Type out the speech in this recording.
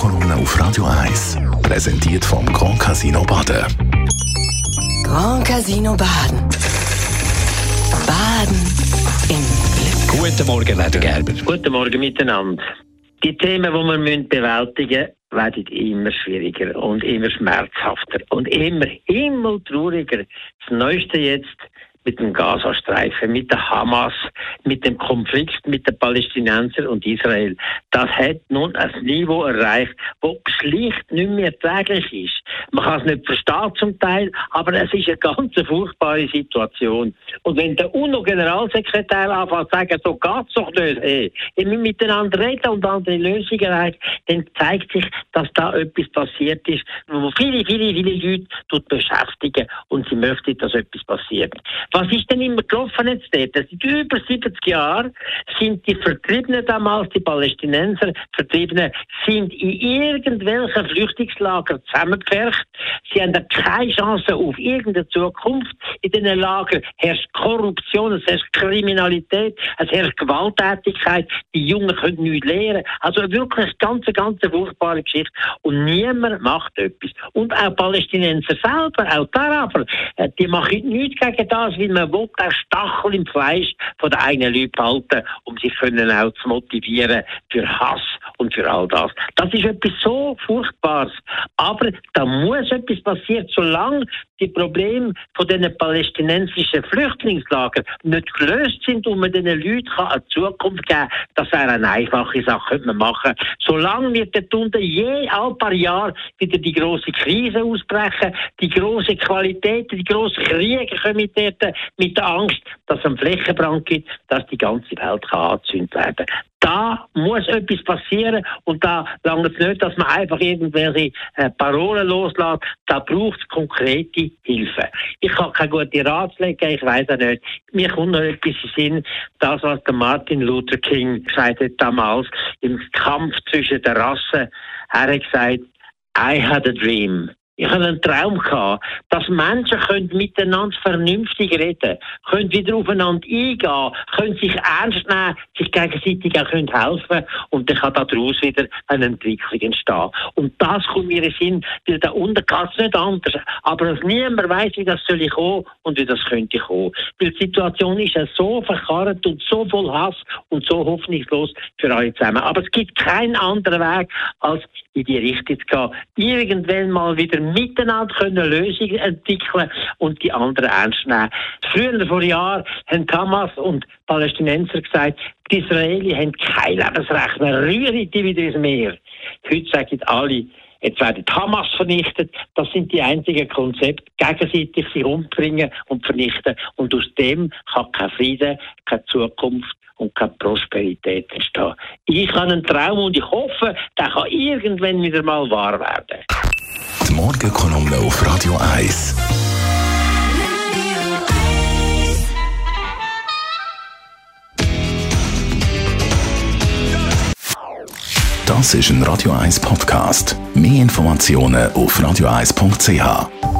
Morgenkolumne auf Radio 1. Präsentiert vom Grand Casino Baden. Grand Casino Baden. Baden im Glück. Guten Morgen, Leder Gerber. Guten Morgen miteinander. Die Themen, die wir müssen bewältigen müssen, werden immer schwieriger und immer schmerzhafter und immer himmeltrauriger. Das Neueste jetzt mit dem Gazastreifen, mit der Hamas, mit dem Konflikt mit den Palästinensern und Israel. Das hat nun ein Niveau erreicht, das schlicht nicht mehr erträglich ist. Man kann es nicht verstehen zum Teil, aber es ist eine ganz furchtbare Situation. Und wenn der UNO-Generalsekretär anfängt zu sagen, so geht es doch nicht, hey, wenn wir miteinander reden und andere Lösungen erreichen, dann zeigt sich, dass da etwas passiert ist, wo viele, viele, viele Leute beschäftigen und sie möchten, dass etwas passiert. Was ist denn immer gelaufen jetzt dort? Seit über 70 Jahren sind die Vertriebenen damals, die Palästinenser Vertriebenen, sind in irgendwelchen Flüchtlingslagern zusammengepfercht. Sie haben keine Chance auf irgendeine Zukunft. In diesen Lagern herrscht Korruption, es herrscht Kriminalität, es herrscht Gewalttätigkeit. Die Jungen können nichts lernen. Also wirklich ganz, ganz furchtbare Geschichte. Und niemand macht etwas. Und auch Palästinenser selber, auch die Araber, äh, die machen nichts gegen das, weil man will den Stachel im Fleisch von den eigenen Leuten behalten, um sie können auch zu motivieren für Hass und für all das. Das ist etwas so Furchtbares. Aber da muss etwas passieren, solange die Probleme von den palästinensischen Flüchtlingslagern nicht gelöst sind und man diesen Leuten eine Zukunft geben kann. Das wäre eine einfache Sache, könnte man machen. Solange wird dort unten je ein paar Jahre wieder die große Krise ausbrechen, die große Qualität, die großen Kriege kommen dort mit der Angst, dass es einen Flächenbrand gibt, dass die ganze Welt kann angezündet werden da muss etwas passieren und da langt es nicht, dass man einfach irgendwelche äh, Parolen loslässt. Da braucht es konkrete Hilfe. Ich kann keine gute Ratschläge ich weiß auch nicht. Mir kommt noch etwas in Sinn, das, was der Martin Luther King gesagt hat damals im Kampf zwischen den Rassen. Er hat gesagt, I had a dream. Ich hatte einen Traum gehabt, dass Menschen können miteinander vernünftig reden, können wieder aufeinander eingehen, können sich ernst nehmen, sich gegenseitig auch können helfen und dann kann daraus wieder eine Entwicklung entstehen. Und das kommt mir in Sinn, weil da kann es nicht anders. Aber dass niemand weiß, wie das soll ich kommen und wie das könnte kommen. Weil die Situation ist ja so verkarrt und so voll Hass und so hoffnungslos für alle zusammen. Aber es gibt keinen anderen Weg, als in die Richtung zu gehen. Irgendwann mal wieder miteinander können Lösungen entwickeln und die anderen ernst nehmen. Früher vor Jahren haben Hamas und Palästinenser gesagt, die Israelis haben kein Lebensrecht mehr, rühren die wieder ins Meer. Heute sagen alle, Jetzt werden Hamas vernichtet. Das sind die einzigen Konzepte, gegenseitig sich umbringen und vernichten. Und aus dem kann kein Frieden, keine Zukunft und keine Prosperität entstehen. Ich habe einen Traum und ich hoffe, der kann irgendwann wieder mal wahr werden. Die Morgenkolumne auf Radio 1. Das ist ein Radio 1 Podcast. Mehr Informationen auf radio1.ch.